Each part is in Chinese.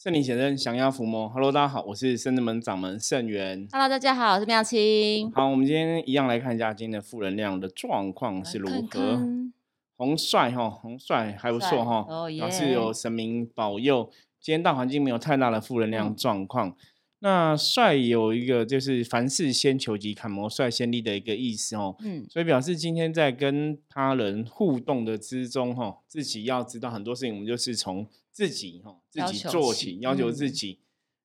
圣灵先生降妖伏魔，Hello，大家好，我是圣智门掌门圣元。Hello，大家好，我是妙清。好，我们今天一样来看一下今天的负能量的状况是如何。看看红帅哈，红帅还不错帅哈，哦表示耶有神明保佑，今天大环境没有太大的负能量嗯状况。那帅有一个就是凡事先求己，砍魔率先利的一个意思哦。嗯，所以表示今天在跟他人互动的之中，哈，自己要知道很多事情，我们就是从自己哈自己做起，要求自嗯己。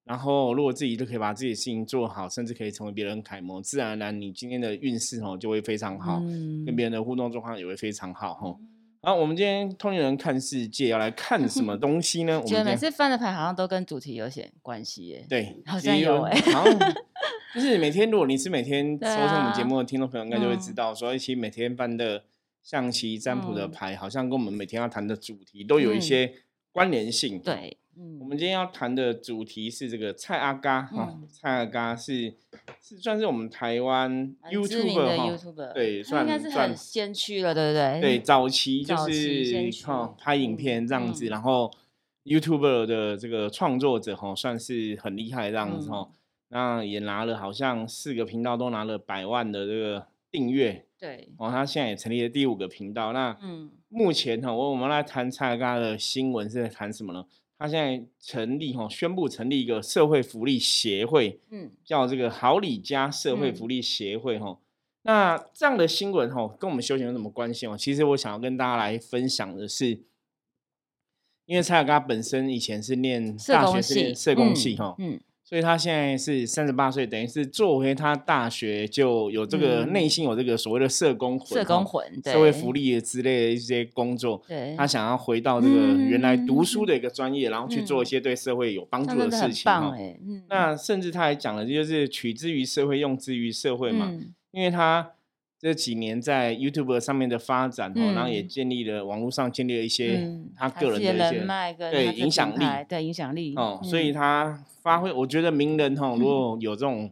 然后，如果自己都可以把自己的事情做好，甚至可以成为别人楷模，自然而然你今天的运势哦就会非常好，嗯跟别人的互动状况也会非常好哈。好，我们今天通灵人看世界要来看什么 东西呢？我们觉得每次翻的牌好像都跟主题有些关系耶。对，好像有欸好像 就是每天，如果你是每天收对听我们节啊目的听众朋友，应该就会知嗯道，说其实每天翻的象棋占卜的嗯牌，好像跟我们每天要谈的主题都有一嗯些关联性。，对，嗯，我们今天要谈的主题是这个蔡阿嘎哈嗯，蔡阿嘎是是算是我们台湾知名的 YouTuber 哈，YouTuber，对，他应该算算是很先驱了，对不对？对，早期就是哈拍影片这样子，嗯然后 YouTuber 的这个创作者哈算是很厉害这样子哈，嗯那也拿了好像四个频道都拿了百万的这个订阅对，哦，他现在也成立了第五个频道。那嗯，目前哈，我我们来谈蔡嘎的新闻是在谈什么呢？他现在成立哈，宣布成立一个社会福利协会，嗯，叫这个好礼家社会福利协会哈、那这样的新闻哈，跟我们修行有什么关系哦？其实我想要跟大家来分享的是，因为蔡尔嘎本身以前是念大学是念，社工系哈、嗯，所以他现在是三十八岁，等于是做回他大学就有这个嗯。内心有这个所谓的社工魂、社工魂，对社会福，利之类的一些工作。对，他想要回到这个原来读书的一个专业，然后去做一嗯。些对社会有帮助的事情那甚至他还讲了，就是取之于社会，用之于社会嘛。嗯。因为他这几年在 YouTube 上面的发展哦，然后也嗯。建立了网络上建立了一些嗯他个人的的一些人脉跟对影响力对影响力哦，所以嗯。他发挥，我觉得名人哈，如果有这种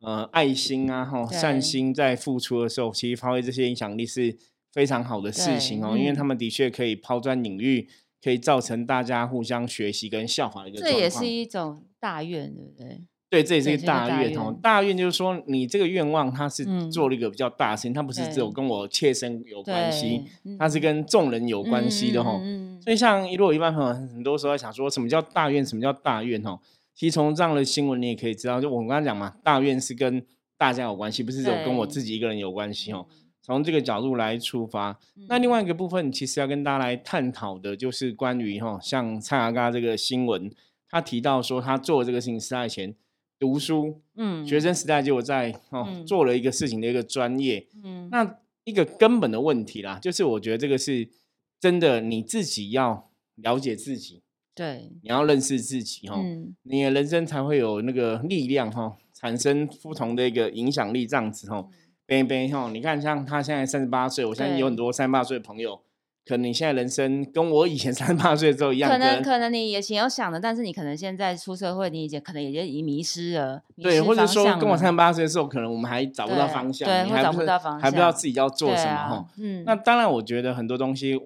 呃爱心啊哈善心在付出的时候，其实发挥这些影响力是非常好的事情哦，因为他们的确可以抛砖引玉，可以造成大家互相学习跟效仿的一个这也是一种大愿，对不对？对，这也是一个大大愿哦。大愿就是说，你这个愿望它是嗯做了一个比较大的事情，它不是只有跟我切身有关系，对，它是跟众人有关系的哈。所以像如果一般朋友很多时候在想说什么叫大愿，什么叫大愿哦，其实从这样的新闻你也可以知道，就我刚刚讲嘛，大愿是跟大家有关系，不是只有跟我自己一个人有关系嗯哦。从这个角度来出发，那另外一个部分其实要跟大家来探讨的，就是关于哈，像蔡阿嘎这个新闻，他提到说他做这个事情是他以前读书，嗯。学生时代就有在哦、嗯。做了一个事情的一个专业，嗯。那一个根本的问题啦，就是我觉得这个是真的你自己要了解自己，对，你要认识自己哈、哦，嗯。你的人生才会有那个力量哈、哦，产生不同的一个影响力这样子哈、哦。贝贝哈，你看像他现在三十八岁，我相信有很多三十八岁的朋友，可能你现在人生跟我以前 三十八岁的时候一样，可能可能你以前有想的，但是你可能现在出社会，你已经可能也已经迷失了，迷对，或者说跟我三十八岁的时候，可能我们还找不到方向，对还找不到方向还不知道自己要做什么哈、啊，嗯，那当然，我觉得很多东西，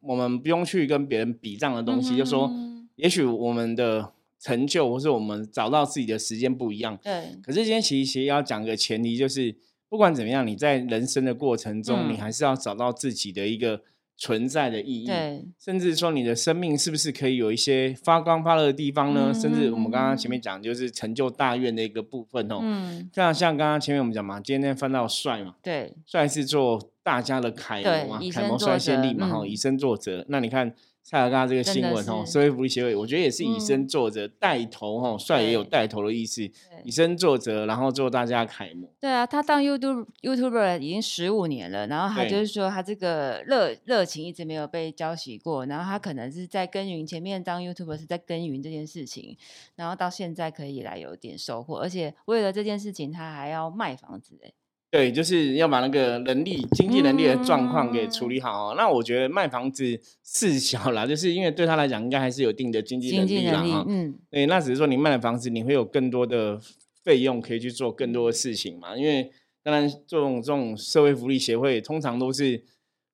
我们不用去跟别人比这样的东西，就说，嗯也许我们的成就，或是我们找到自己的时间不一样。对可是今天其实要讲个前提，就是不管怎么样，你在人生的过程中，你嗯还是要找到自己的一个存在的意义。甚至说你的生命是不是可以有一些发光发热的地方呢？甚至我们刚刚前面讲，就是成就大愿的一个部分哦。嗯像像刚刚前面我们讲嘛，今天翻到帅嘛，对帅是做大家的楷模嘛，楷模率先则立嘛，哈、嗯以身作则。那你看蔡尔嘎这个新闻哦，社会福利协会，我觉得也是以身嗯。作则，带头哈，帅也有对。带头的意思，以身作则，然后做大家的楷模。对啊，他当 YouTube YouTuber 已经十五年了，然后他就是说他这个热热情一直没有被浇熄过，然后他可能是在耕耘前面当 YouTuber 是在耕耘这件事情，然后到现在可以来有点收获，而且为了这件事情他还要卖房子哎，对，就是要把那个能力、经济能力的状况给处嗯理好哦。那我觉得卖房子事小啦，就是因为对他来讲，应该还是有一定的经济经能力力啦哈。嗯对，那只是说你卖了房子，你会有更多的费用可以去做更多的事情嘛。因为当然，这种这种社会福利协会通常都是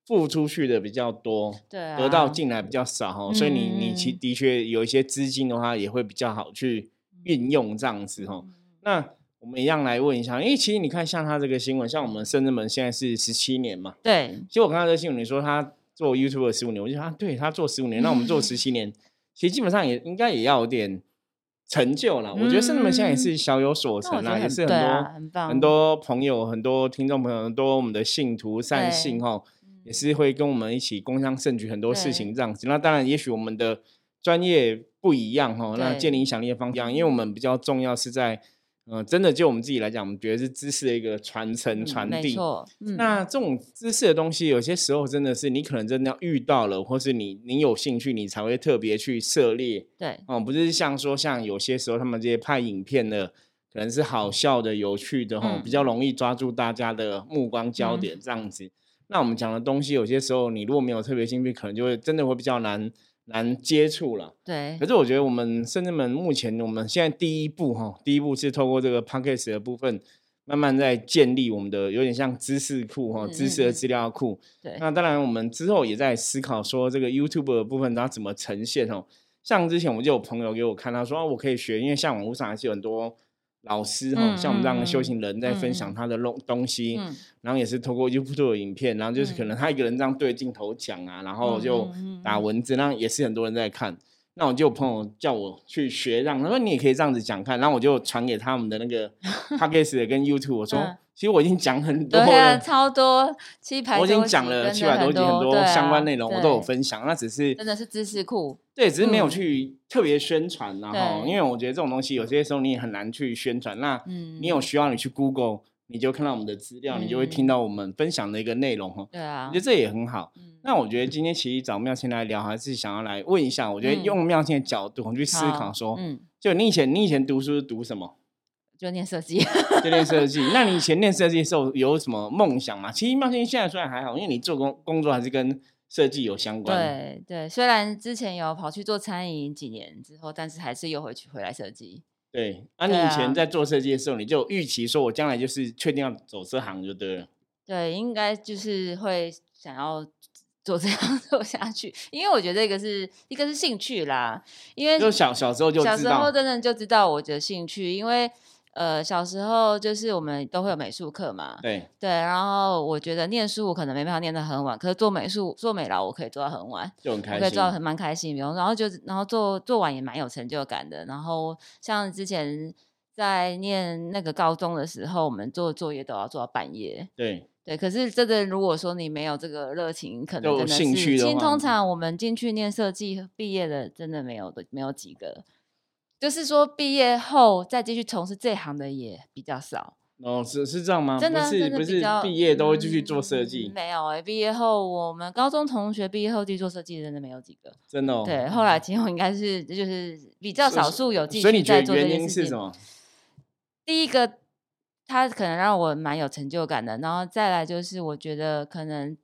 付出去的比较多，对啊，得到进来比较少哈，所以你你其嗯的确有一些资金的话，也会比较好去运用这样子哈。那我们一样来问一下，因为其实你看像他这个新闻，像我们深圳门现在是十七年嘛，对，其实我看到这个新闻，你说他做 YouTube 十五年，我就想啊，对他做十五年，那我们做十七年，其实基本上也应该也要有点成就了。我觉得深圳门现在也是小有所成啊，也是很多、很多朋友、很多听众朋友、很多我们的信徒善信哈，也是会跟我们一起共襄盛举很多事情这样子。那当然，也许我们的专业不一样哈，那建立影响力的方向，因为我们比较重要是在。呃，真的就我们自己来讲，我们觉得是知识的一个传承、嗯传递。没错，嗯那这种知识的东西，有些时候真的是你可能真的要遇到了，或是你你有兴趣，你才会特别去涉猎对哦，不是像说像有些时候他们这些拍影片的，可能是好笑的、有趣的哈、嗯比较容易抓住大家的目光焦点这样子。那我们讲的东西，有些时候你如果没有特别兴趣，可能就会真的会比较难难接触了。对可是我觉得我们甚至们目前我们现在第一步哈，第一步是透过这个 p a c k a g e 的部分，慢慢在建立我们的有点像知识库哈，嗯知识的资料库。对那当然，我们之后也在思考说这个 YouTube 的部分它怎么呈现哦。像之前我就有朋友给我看，他说、啊、我可以学，因为像网络上还是有很多老师哈，嗯像我们这样的修行人在分享他的东东西，嗯。然后也是透过 YouTube 的影片，然后就是可嗯能他一个人这样对着镜头讲啊，然后就打文字，那也是很多人在看。那我就有朋友叫我去学，让他说你也可以这样子讲看，然后我就传给他们的那个 Podcast 跟 YouTube，我说、嗯其实我已经讲很多对啊，了，超多七百多，我已经讲了七百多集，很多相关内容我都有分享，那只是真的是知识库，对，只是没有嗯去特别宣传然后因为我觉得这种东西有些时候你也很难去宣传。那嗯你有需要你去 Google，你就看到我们的资料，你就会听嗯到我们分享的一个内容哈。对啊我觉得，这也很好。嗯那我觉得今天其实找妙清来聊，还是想要来问一下，我觉得嗯用妙清的角度去思考好说，嗯，就你以前你以前读书是读什么？就念设计，就念设计。那你以前念设计的时候有什么梦想吗？其实妙倩现在虽然还好，因为你做工工作还是跟设计有相关。对对，虽然之前有跑去做餐饮几年之后，但是还是又回去回来设计。对，啊，你以前在做设计的时候，你就有预期说，我将来就是确定要走这行就对了。对，应该就是会想要做这样 做下去，因为我觉得一个是一个是兴趣啦，因为就小小时候就小时候，真的就知道我的兴趣，因为呃小时候就是我们都会有美术课嘛，对，对，然后我觉得念书我可能没办法念得很晚，可是做美术做美劳我可以做到很晚。就很开心我可以做。到很蛮开心，比如然后就然后做做完也蛮有成就感的。然后像之前在念那个高中的时候，我们做作业都要做到半夜。对，对，可是这个如果说你没有这个热情，可能有真的是，兴趣的话其实通常我们进去念设计毕业的，真的没有的，没有几个。就是说毕业后再继续从事这行的也比较少。哦，是是这样吗？真的不是不是毕业都会继续做设嗯计，没有哎、毕业后我们高中同学毕业后继续做设计，真的没有几个。真的哦。对，后来其实我应该是就是比较少数有继所以你觉得续在做这原件事情。因是什么？第一个，他可能让我蛮有成就感的，然后再来就是我觉得可能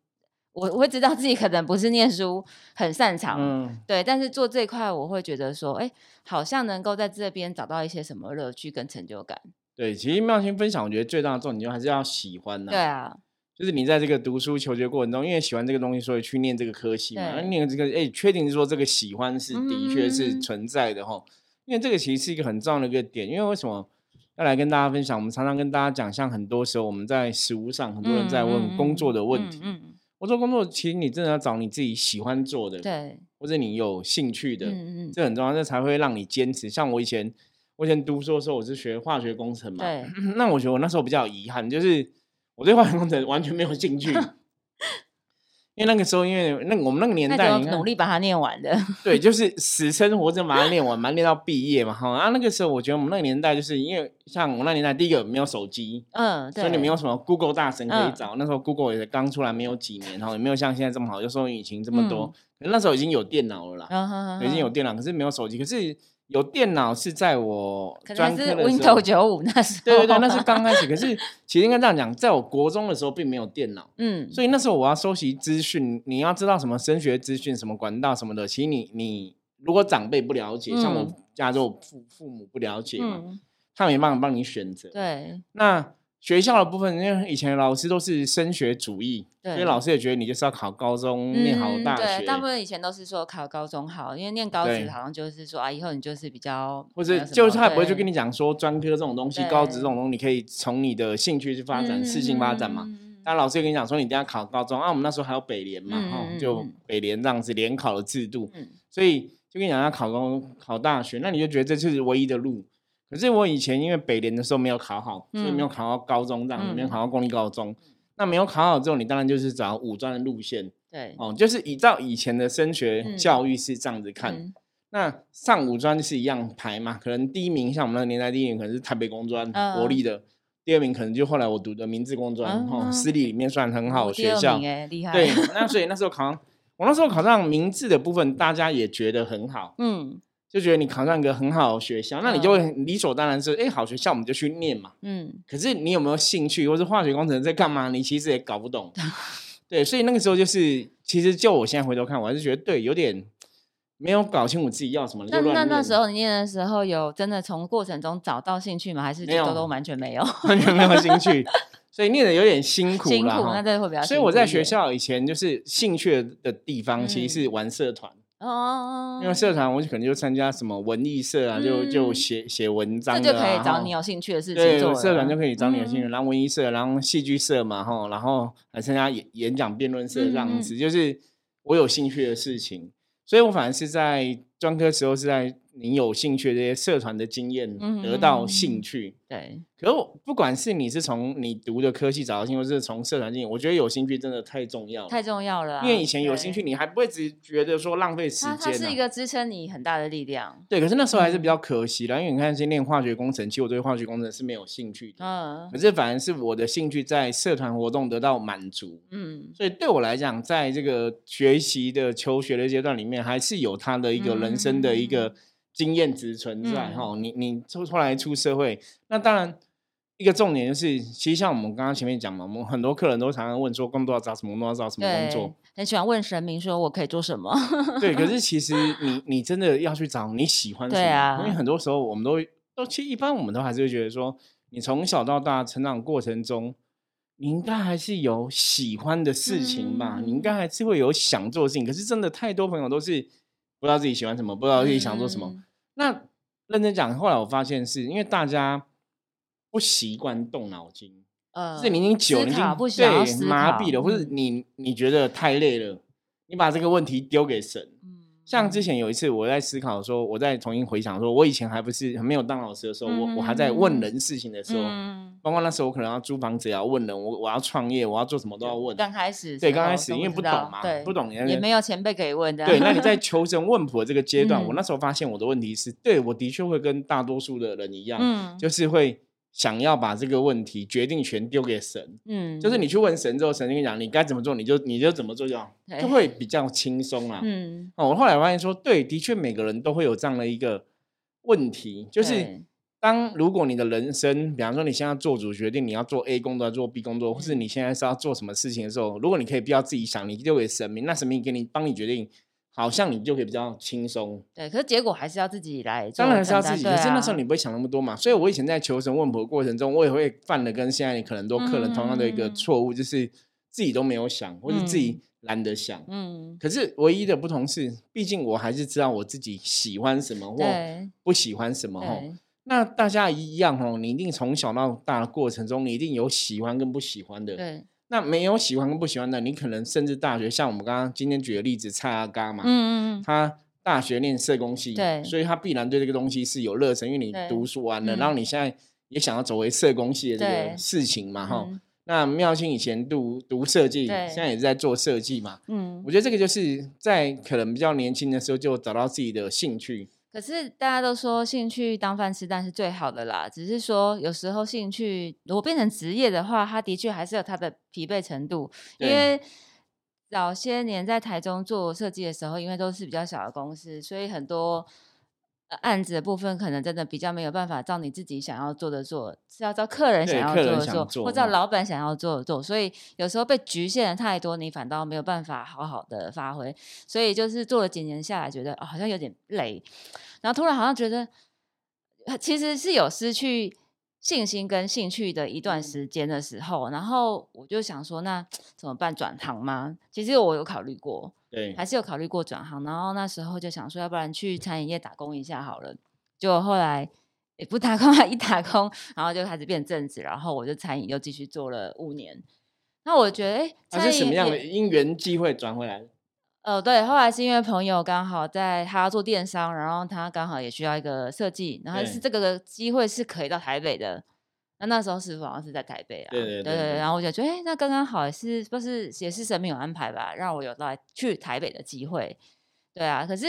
我我会知道自己可能不是念书很擅长，嗯，对，但是做这一块我会觉得说，哎，好像能够在这边找到一些什么乐趣跟成就感。对，其实妙心分享，我觉得最大的重点就还是要喜欢呐。对啊，就是你在这个读书求学过程中，因为喜欢这个东西，所以去念这个科系嘛。那念这个，哎，确定说这个喜欢是的确是嗯存在的哈。因为这个其实是一个很重要的一个点，因为为什么要来跟大家分享？我们常常跟大家讲，像很多时候我们在实务上，很多人在问工作的问题。嗯嗯我做工作其实你真的要找你自己喜欢做的，嗯，对，或者你有兴趣的，嗯嗯这很重要，这才会让你坚持。像我以前，我以前读书的时候，我是学化学工程嘛，对，那我觉得我那时候比较遗憾，就是我对化学工程完全没有兴趣，因为那个时候，因为那我们那个年代，努力把它念完的。对，就是死撑活着把它念完，把它练到毕业嘛，哈。啊，那个时候我觉得我们那个年代，就是因为像我那年代，第一个没有手机，嗯，对，所以你没有什么 Google 大神可以嗯找。那时候 Google 也刚出来没有几年，哈，也没有像现在这么好，就搜索引擎这么多嗯。那时候已经有电脑了啦，已经有电脑，可是没有手机。可是有电脑是在我可能是专科的时候 Windows 九五那时候。对对对，那是刚开始。可是其实应该这样讲，在我国中的时候并没有电脑，嗯，所以那时候我要收集资讯，你要知道什么升学资讯、什么管道什么的。其实你你如果长辈不了解，像我嗯家就父父母不了解嘛，嗯，他没办法帮你选择。对，那学校的部分，因为以前老师都是升学主义，所以老师也觉得你就是要考高中，念好嗯大对，大部，分以前都是说考高中好，因为念高职好像就是说啊，以后你就是比较或者就是他也不会去跟你讲说专科这种东西，高职这种东西，你可以从你的兴趣去发展，适性发展嘛。嗯那老师也跟你讲说，你一定要考高中啊。我们那时候还有北联嘛，哈、就嗯。北联这样子联考的制度，嗯。所以就跟你讲要考高考大学，那你就觉得这就是唯一的路。可是我以前因为北联的时候没有考好，所以没有嗯。考到高中这样子，没有嗯。考到公立高中。那没有考好之后，你当然就是找五专的路线对，哦，就是依照以前的升学嗯。教育是这样子看。嗯。那上五专是一样排嘛，可能第一名像我们那个年代，第一名可能是台北工专、嗯国立的，第二名可能就后来我读的明治工专，私立里面算很好的学校厉害，对，那所以那时候考上，我那时候考上明治的部分，大家也觉得很好，嗯就觉得你考上一个很好的学校，那你就会理所当然是，哎、好学校我们就去念嘛。嗯可是你有没有兴趣，或是化学工程在干嘛？你其实也搞不懂。对，所以那个时候就是，其实就我现在回头看，我还是觉得对，有点没有搞清楚自己要什么，那那那时候你念的时候有真的从过程中找到兴趣吗？还是没有就都都完全没有？完全没有兴趣，所以念的有点辛苦辛苦那这会比较辛苦。所以我在学校以前就是兴趣的地方，其实是嗯玩社团。哦，因为社团，我就可能就参加什么文艺社啊，就就嗯。写写文章这的啊，这就可以找你有兴趣的事情对做了。社团就可以找你有兴趣，嗯。然后文艺社，然后戏剧社嘛，哈，然后还参加演演讲辩论社这样嗯。子，就是我有兴趣的事情，所以我反而是在专科时候是在你有兴趣的这些社团的经验嗯得到嗯兴趣。对，可是我不管是你是从你读的科系找到兴趣，或是从社团经验，我觉得有兴趣真的太重要了。太重要了啊。因为以前有兴趣，你还不会只觉得说浪费时它它间、啊。是一个支撑你很大的力量。对，可是那时候还是比嗯较可惜的，因为你看，先练化学工程，其实我对化学工程是没有兴趣的。嗯可是反而是我的兴趣在社团活动得到满足，嗯，所以对我来讲，在这个学习的求学的阶段里面，还是有他的一个人生的一个经验值存在嗯哈、你你出后来出社会，那当然一个重点就是，其实像我们刚刚前面讲嘛，我们很多客人都常常问说，工作要找什么工作，要找什么工作。，很喜欢问神明说我可以做什么。对，可是其实 你你真的要去找你喜欢什么，对啊因为很多时候我们都都其实一般我们都还是会觉得说，你从小到大成长过程中，你应该还是有喜欢的事情吧，你应该还是会有想做的事情。可是真的太多朋友都是不知道自己喜欢什么，不知道自己想做什么。嗯那认真讲，后来我发现是因为大家不习惯动脑筋。呃，是你已经久已经对麻痹了，或者嗯你你觉得太累了，你把这个问题丢给神。嗯像之前有一次，我在思考说，我在重新回想说，我以前还不是没有当老师的时候，我我还在问人事情的时候，嗯包括那时候我可能要租房子也要问人，我我要创业，我要做什么都要问。刚开始对，刚开始因为不懂嘛，对，不懂也没有前辈可以问的。对，那你 在求神问卜的这个阶段，我嗯那时候发现我的问题是，对我的确会跟大多数的人一样，嗯就是会想要把这个问题决定权丢给神。嗯，就是你去问神之后，神就跟你讲你该怎么做，你就你就怎么做就好，就对会比较轻松啊。嗯，哦，我后来发现说，对，的确每个人都会有这样的一个问题，就是对。当如果你的人生，比方说你现在做主决定你要做 A 工作，做 B 工作，或是嗯你现在是要做什么事情的时候，如果你可以不要自己想，你丢给神明，那神明给你帮你决定，好像你就可以比较轻松。对，可是结果还是要自己来做当然还，是要自己，对可是那时候啊你不会想那么多嘛。所以我以前在求神问卜的过程中，我也会犯了跟现在可能很多客人同样的一个嗯错误，就是自己都没有想，或者自己懒得想。嗯，可是唯一的不同是，毕竟我还是知道我自己喜欢什么或不喜欢什么吼。对，那大家一样哦，你一定从小到大的过程中，你一定有喜欢跟不喜欢的。对，那没有喜欢跟不喜欢的，你可能甚至大学，像我们刚刚今天举的例子，蔡阿嘎嘛，嗯嗯嗯，他大学念社工系，对所以他必然对这个东西是有热忱，因为你对读书完了，嗯。然后你现在也想要走回社工系的这对个事情嘛，哈、嗯那妙清以前读读设计，对现在也是在做设计嘛。嗯。我觉得这个就是在可能比较年轻的时候就找到自己的兴趣，可是大家都说兴趣当饭吃，但是最好的啦。只是说有时候兴趣如果变成职业的话，它的确还是有它的疲惫程度。因为早些年在台中做设计的时候，因为都是比较小的公司，所以很多呃案子的部分可能真的比较没有办法照你自己想要做的做，是要照客人想要做的做，或照老板想要做的做。所以有时候被局限的太多，你反倒没有办法好好的发挥。所以就是做了几年下来，觉得哦好像有点累，然后突然好像觉得呃其实是有失去信心跟兴趣的一段嗯时间的时候，然后我就想说，那怎么办？转行吗？其实我有考虑过，对，还是有考虑过转行，然后那时候就想说，要不然去餐饮业打工一下好了。结果后来也不打工啊，一打工，然后就开始变正职，然后我就餐饮又继续做了五年。那我觉得，哎，它是什么样的因缘机会转回来的？呃，对，后来是因为朋友刚好在他做电商，然后他刚好也需要一个设计，然后是对这个机会是可以到台北的。那那时候师傅好像是在台北啊，对对对对对然后我就觉得，哎，那刚刚好也是不是也是神明有安排吧，让我有来去台北的机会。对啊，可是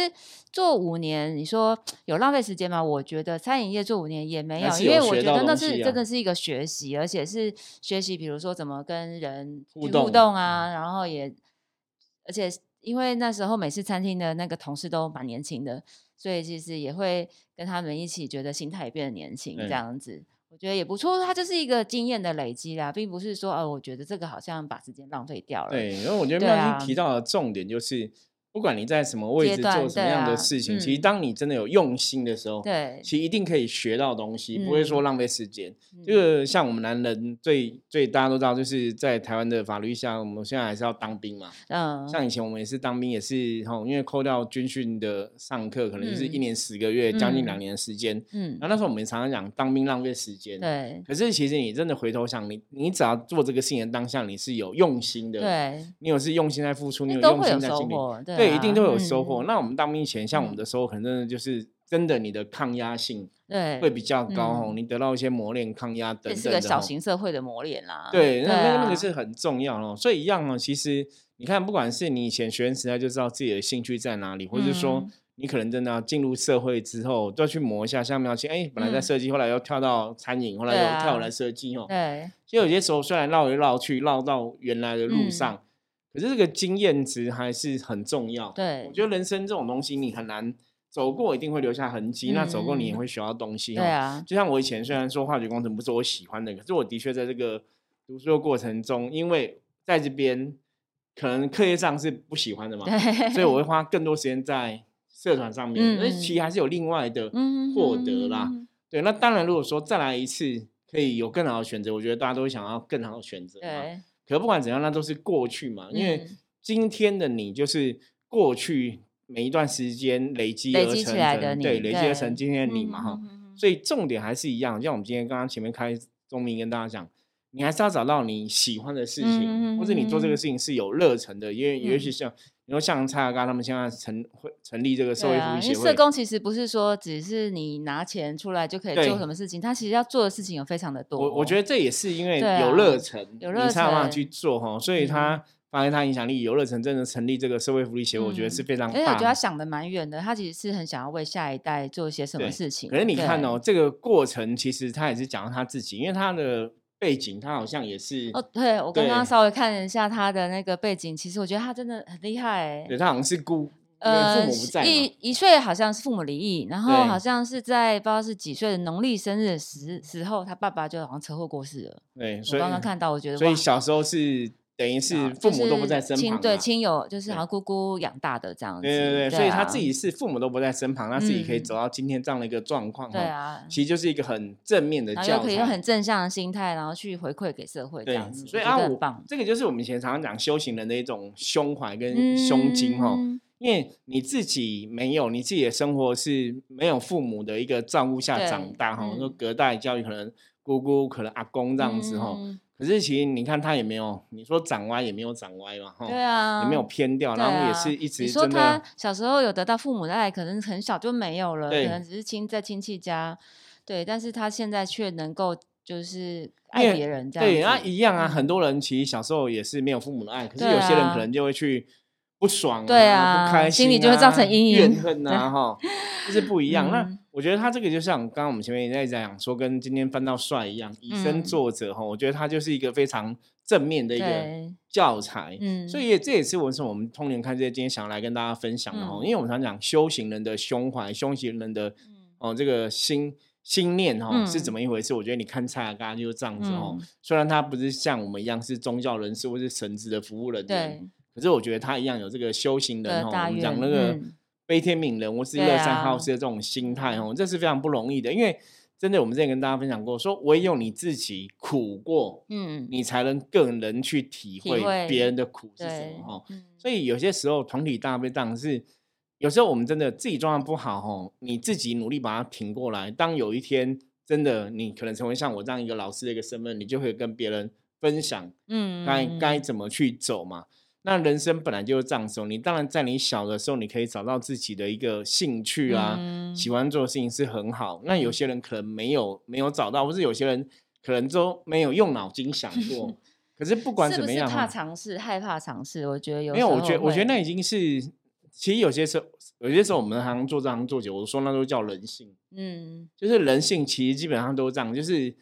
做五年，你说有浪费时间吗？我觉得餐饮业做五年也没有，因为我觉得那是真的是一个学习，而且是学习，比如说怎么跟人互动啊，然后也，而且因为那时候美式餐厅的那个同事都蛮年轻的，所以其实也会跟他们一起，觉得心态也变得年轻，这对样子。我觉得也不错，它就是一个经验的累积啦，并不是说哦，我觉得这个好像把时间浪费掉了。对，因为我觉得对妙啊心提到的重点就是，不管你在什么位置阶段做什么样的事情，其实嗯当你真的有用心的时候，对其实一定可以学到东西，不会说嗯浪费时间。嗯这个像我们男人最最大家都知道，就是在台湾的法律下，我们现在还是要当兵嘛。嗯，像以前我们也是当兵，也是吼，因为扣掉军训的上课，可能就是一嗯年十个月，将近两嗯年的时间。嗯然后那时候我们也常常讲当兵浪费时间。。对可是其实你真的回头想，你你只要做这个事情的当下，你是有用心的，对，你有是用心在付出，你有用会有心在经历，获，对，一定都有啊收获。嗯那我们当兵前，像我们嗯的收获，可能真的就是真的你的抗压性对，会比较高哦，嗯你得到一些磨练、抗压等这是等的哦。个小型社会的磨练啦。对，那那个那啊个是很重要哦。所以一样哦，其实你看，不管是你以前学生时代就知道自己的兴趣在哪里，或者说嗯你可能真的要进入社会之后，都要去磨一下。像苗青，哎，本来在嗯设计，后来又跳到餐饮，后来又跳啊回来设计哦。对，其实有些时候虽然绕来绕去，绕到原来的路嗯上，可是这个经验值还是很重要。对我觉得人生这种东西，你很难走过，一定会留下痕迹。那走过你也嗯会学到东西。对，啊，就像我以前虽然说化学工程不是我喜欢的，可是我的确在这个读书的过程中，因为在这边可能课业上是不喜欢的嘛，所以我会花更多时间在社团上面。嗯所以其实还是有另外的嗯获得啦。嗯对，那当然，如果说再来一次可以有更好的选择，我觉得大家都会想要更好的选择嘛。对，可不管怎样，那都是过去嘛，因为嗯今天的你就是过去每一段时间累积累积而成起来的成对，累积而成今天的你嘛哈。所以重点还是一样，像我们今天刚刚前面开宗明跟大家讲，你还是要找到你喜欢的事情，嗯或者你做这个嗯事情是有热忱的，因为尤其像你说像蔡阿刚他们现在成会成立这个社会福对啊，因为利协会，社工其实不是说只是你拿钱出来就可以做什么事情，他其实要做的事情有非常的多。我我觉得这也是因为有啊热忱，有热你才有办法去做哈，所以嗯他发挥他影响力，有热忱真的成立这个社会福利协会，我觉得是嗯非常而且我觉得他。想的蛮远的，他其实是很想要为下一代做一些什么事情。可是你看哦，这个过程其实他也是讲到他自己，因为他的背景，他好像也是哦，对我刚刚稍微看了一下他的那个背景，其实我觉得他真的很厉害、欸。对他好像是孤，呃，父母不在，一一岁好像是父母离异，然后好像是在不知道是几岁的农历生日的时时候，他爸爸就好像车祸过世了。对，我所以刚刚看到，我觉得所以小时候是等于是啊父母都不在身旁对亲友就是对好像姑姑养大的这样子。对对对，所以他啊自己是父母都不在身旁，他自己可以嗯走到今天这样的一个状况，哈，对啊，其实就是一个很正面的教然后可以用。很正向的心态，然后去回馈给社会这样，子，所以啊，我觉得很棒。这个就是我们以前常常讲修行人的一种胸怀跟胸襟哈，嗯因为你自己没有，你自己的生活是没有父母的一个照顾下对长大哈，嗯说隔代教育可能姑姑可能阿公这样子哈，嗯可是其实你看他也没有，你说长歪也没有长歪嘛哈，对啊，也没有偏掉，对然后也啊是一直你说他小时候有得到父母的爱，可能很小就没有了，可能只是亲在亲戚家，对，但是他现在却能够就是因爱别人这样子，对，那一样啊，嗯。很多人其实小时候也是没有父母的爱，可是有些人啊可能就会去不爽、对啊不开心、啊，心里就会造成阴影。怨恨啊，哈，就是不一样。那 嗯我觉得他这个就像刚刚我们前面也在讲说，跟今天翻到帅一样，以身嗯。作则哈，我觉得他就是一个非常正面的一个，教材。嗯，所以也这也是为什么我们通年看这些今天想要来跟大家分享的哈，嗯。因为我们常讲修行人的胸怀，修行人的嗯哦这个心心念哈、是嗯怎么一回事？我觉得你看蔡雅刚就是这样子哦，嗯。虽然他不是像我们一样是宗教人士或是神职的服务人员，对可是我觉得他一样有这个修行人哈，我们讲那个嗯悲天悯人我是对乐善好啊施的这种心态哦，这是非常不容易的，因为真的，我们之前跟大家分享过，说唯有你自己苦过，嗯，你才能更能去体会别人的苦是什对么哦。嗯所以有些时候团体大悲当是，有时候我们真的自己状况不好哦，你自己努力把它挺过来。当有一天真的你可能成为像我这样一个老师的一个身份，你就会跟别人分享嗯，该嗯该怎么去走嘛。那人生本来就是这样子哦，你当然在你小的时候，你可以找到自己的一个兴趣啊，嗯喜欢做的事情是很好。那有些人可能没有没有找到，或是有些人可能都没有用脑筋想过。可是不管怎么样哦，怕尝试，害怕尝试？我觉得有没有，我觉得我觉得那已经是，其实有些时候有些时候我们行做这行做久，我说那都叫人性，嗯，就是人性其实基本上都这样，就是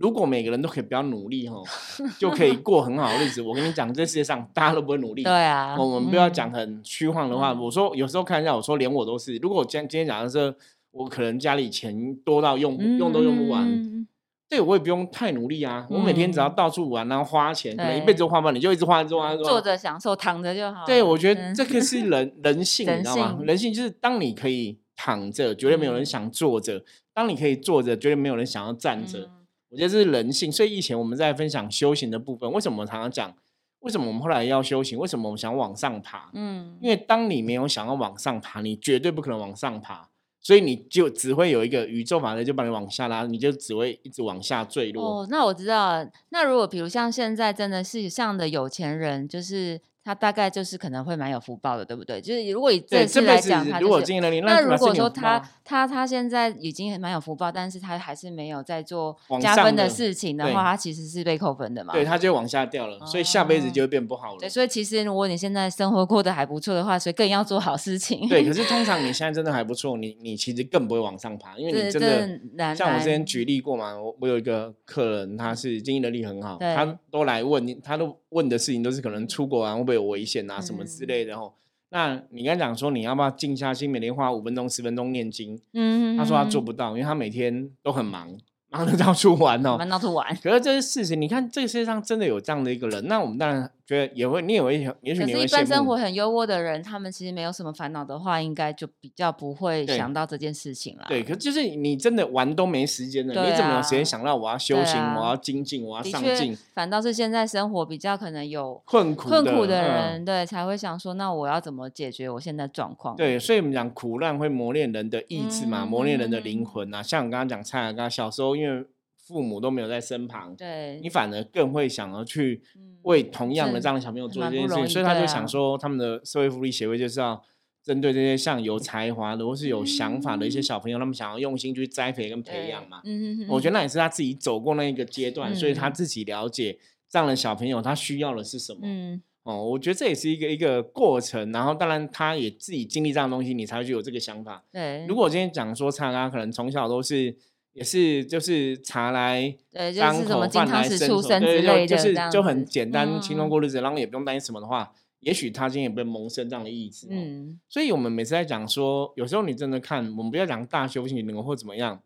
如果每个人都可以比较努力哈，就可以过很好的日子。我跟你讲，这世界上大家都不会努力。对啊，我们不要嗯讲很虚幻的话。嗯我说有时候看一下，我说连我都是，如果我今今天讲的是我可能家里钱多到用不用都用不完，嗯对我也不用太努力啊。我每天只要嗯到处玩，然后花钱，可能一对辈子都花不完，你就一直花，一直花，一直花。坐着享受，躺着就好了。对，我觉得嗯这个是人 人性，你知道吗？性人性就是当你可以躺着，绝对没有人嗯想坐着；当你可以坐着，绝对没有人想要站着。嗯我觉得这是人性。所以以前我们在分享修行的部分，为什么我常常讲，为什么我们后来要修行？为什么我们想往上爬？嗯，因为当你没有想要往上爬，你绝对不可能往上爬，所以你就只会有一个宇宙法则就把你往下拉，你就只会一直往下坠落。哦，那我知道了。那如果比如像现在真的是这样的有钱人，就是他大概就是可能会蛮有福报的，对不对？就是如果以，这次来讲，他如就是果经营能力，那如果说他他他现在已经蛮有福报，但是他还是没有在做加分的的事情的对话，他其实是被扣分的嘛。对他就往下掉了，所以下辈子哦就会变不好了对，。所以其实如果你现在生活过得还不错的话，所以更要做好事情。对，可是通常你现在真的还不错，你你其实更不会往上爬，因为这你真这的像我之前举例过嘛，我我有一个客人，他是经营能力很好，对他都来问你，他都问的事情都是可能出国啊会不会有危险啊什么之嗯类的哦。那你刚才讲说你要不要静下心，每天花五分钟十分钟念经？嗯，他说他做不到，因为他每天都很忙，忙得到处玩哦。忙到处玩。可是这是事实，你看这个世界上真的有这样的一个人，那我们当然觉得也会，你也会，也许可是，一般生活很优渥的人，他们其实没有什么烦恼的话，应该就比较不会想到这件事情了。对，可是就是你真的玩都没时间了，对你怎么有时间啊想到我要修行，啊我要精进，我要上进？，反倒是现在生活比较可能有困苦困苦的嗯人，对，才会想说，那我要怎么解决我现在状况？对，所以我们讲苦难会磨练人的意志嘛，磨练人的灵嗯魂啊。像我刚刚讲蔡雅刚小时候，因为父母都没有在身旁，对你反而更会想要去嗯为同样的是这样的小朋友做这件事情，所以他就想说，他们的社会福利协会就是要针对这些像有才华的或是有想法的一些小朋友，他们想要用心去栽培跟培养嘛。嗯我觉得得那也是他自己走过那一个阶段，所以他嗯自己了解这样的小朋友他需要的是什么。嗯哦，我觉得这也是一个一个过程，然后当然他也自己经历这样的东西，你才会去有这个想法。对，如果我今天讲说查拉可能从小都是也是就是茶来对就当是什么口饭来伸手，对，就就是就很子简单轻松嗯。过日子，然后也不用担心什么的话，也许他今天也不会萌生这样的意志。嗯，嗯。所以我们每次在讲说，有时候你真的看，我们不要讲大修行人或怎么样，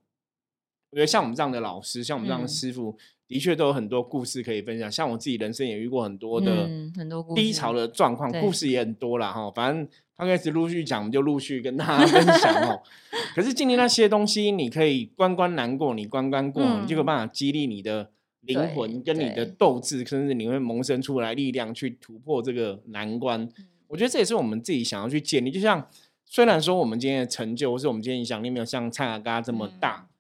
我觉得像我们这样的老师，像我们这样的嗯。师傅，的确都有很多故事可以分享。像我自己人生也遇过很多的嗯很多低潮的状况，对故事也很多啦哈。反正刚开始陆续讲，我们就陆续跟大家 分享哦。可是经历那些东西，你可以关关难过，你关关过，你就有嗯办法激励你的灵魂跟你的对斗志，甚至你会萌生出来力量去突破这个难关。嗯我觉得这也是我们自己想要去建立。就像虽然说我们今天的成就，或是我们今天影响力没有像蔡阿嘎这么大，嗯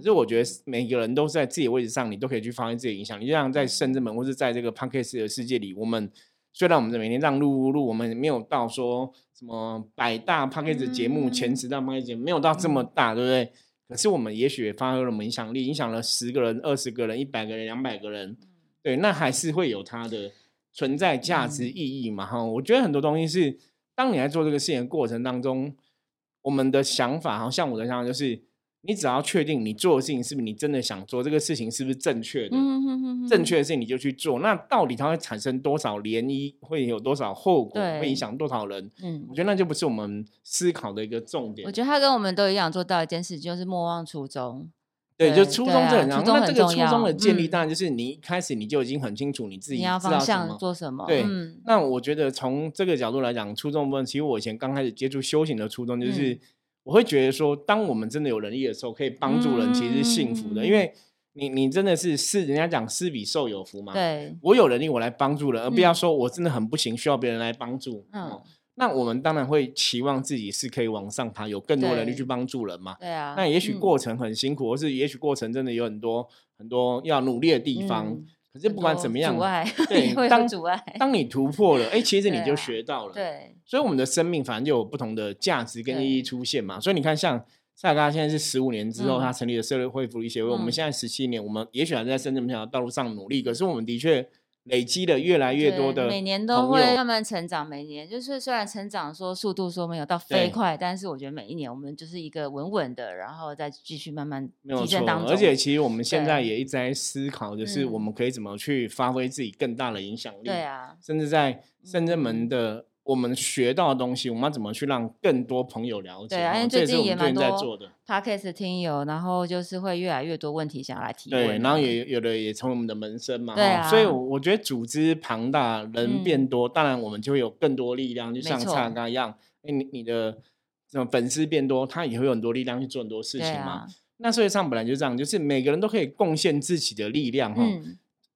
可是我觉得每个人都是在自己的位置上，你都可以去发挥自己的影响力。就像在圣之门，或是在这个 p a r k e s 的世界里，我们虽然我们每天这样录录录，我们没有到说什么百大 p a r k e s 节目、前十大 p a r k e s 节目，没有到这么大，对不对？可是我们也许也发挥了我们影响力，影响了十个人、二十个人、一百个人、两百个人，对，那还是会有它的存在价值嗯意义嘛？哈、我觉得很多东西是，当你在做这个事情的过程当中，我们的想法，好像我的想法就是，你只要确定你做的事情是不是你真的想做，这个事情是不是正确的，嗯哼哼哼正确的事情你就去做。那到底它会产生多少涟漪，会有多少后果，会影响多少人？嗯我觉得那就不是我们思考的一个重点我。觉得他跟我们都一样做到一件事，就是莫忘初衷。对，就初衷这很重要。那这个初衷的建立，嗯当然就是你一开始你就已经很清楚你自己你要方向。做什么？对嗯那我觉得从这个角度来讲，初衷部分，其实我以前刚开始接触修行的初衷，就是、嗯我会觉得说，当我们真的有能力的时候，可以帮助人，其实是幸福的，因为你你真的是是人家讲施比受有福嘛。对，我有能力，我来帮助人，而不要说我真的很不行，需要别人来帮助。嗯，那我们当然会期望自己是可以往上爬，有更多能力去帮助人嘛。对啊。那也许过程很辛苦，或是也许过程真的有很多很多要努力的地方。可是不管怎么样，阻碍 对，当阻碍，当你突破了，哎，其实你就学到了。对。所以我们的生命反正就有不同的价值跟意义出现嘛。所以你看，像塞尔达现在是十五年之后，他成立了社会福利协会。我们现在十七年，我们也许还在深圳这条道路上努力，可是我们的确。累积的越来越多的，每年都会慢慢成长。每年就是虽然成长说速度说没有到飞快，但是我觉得每一年我们就是一个稳稳的，然后再继续慢慢提升当中。而且其实我们现在也一直在思考，就是我们可以怎么去发挥自己更大的影响力。对啊，甚至在深圳门的。我们学到的东西，我们要怎么去让更多朋友了解？对啊，因为最近也蛮多在做的。Podcast 听友，然后就是会越来越多问题想要来提问。对，然后也有的也成为我们的门生嘛。对啊。所以我觉得组织庞大，人变多，当然我们就会有更多力量，就像蔡刚刚一样，哎，你你的这种粉丝变多，他也会有很多力量去做很多事情嘛。那社会上本来就这样，就是每个人都可以贡献自己的力量哈。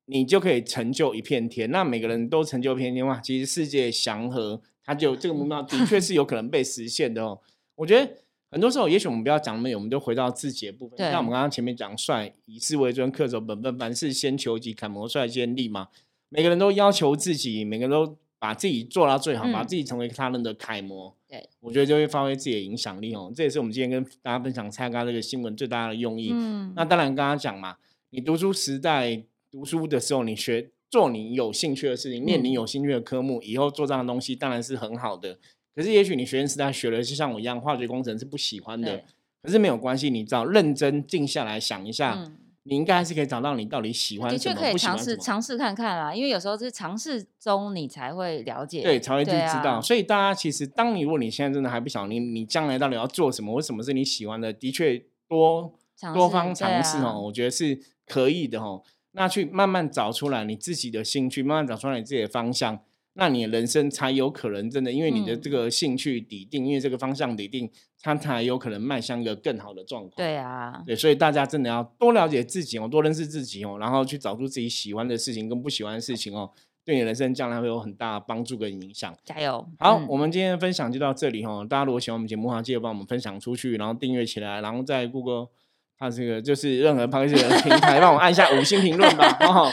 你就可以成就一片天。那每个人都成就一片天哇，其实世界祥和，它就这个目标的确是有可能被实现的哦。我觉得很多时候，也许我们不要讲那么远，我们就回到自己的部分。像我们刚刚前面讲，帅以事为尊，恪守本分，凡事先求己，楷模率先立嘛。每个人都要求自己，每个人都把自己做到最好，把自己成为他人的楷模。对，我觉得就会发挥自己的影响力哦。这也是我们今天跟大家分享蔡刚这个新闻最大的用意。嗯，那当然刚刚讲嘛，你读书时代。读书的时候，你学做你有兴趣的事情，念你有兴趣的科目，以后做这样的东西当然是很好的。可是，也许你学生时代学的就像我一样，化学工程是不喜欢的。可是没有关系，你只要认真静下来想一下，你应该还是可以找到你到底喜欢什么，可以尝试尝试看看啦。因为有时候是尝试中，你才会了解，对，才会去知道。所以大家其实，当你如果你现在真的还不晓得你你将来到底要做什么，或什么是你喜欢的，的确多多方尝试哦，我觉得是可以的哦。那去慢慢找出来你自己的兴趣，慢慢找出来你自己的方向，那你的人生才有可能真的，因为你的这个兴趣底定，因为这个方向底定，它才有可能迈向一个更好的状况。对啊，对，所以大家真的要多了解自己哦，多认识自己哦，然后去找出自己喜欢的事情跟不喜欢的事情哦，对你人生将来会有很大的帮助跟影响。加油！好，我们今天的分享就到这里哦。大家如果喜欢我们节目的话，记得帮我们分享出去，然后订阅起来，然后在 Google。他这个就是任何 p o d 的平台，帮我按一下五星评论吧，好，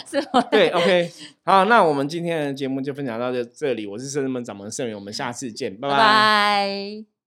对，OK，好，那我们今天的节目就分享到这这里，我是圣人们掌门圣人，我们下次见，拜拜。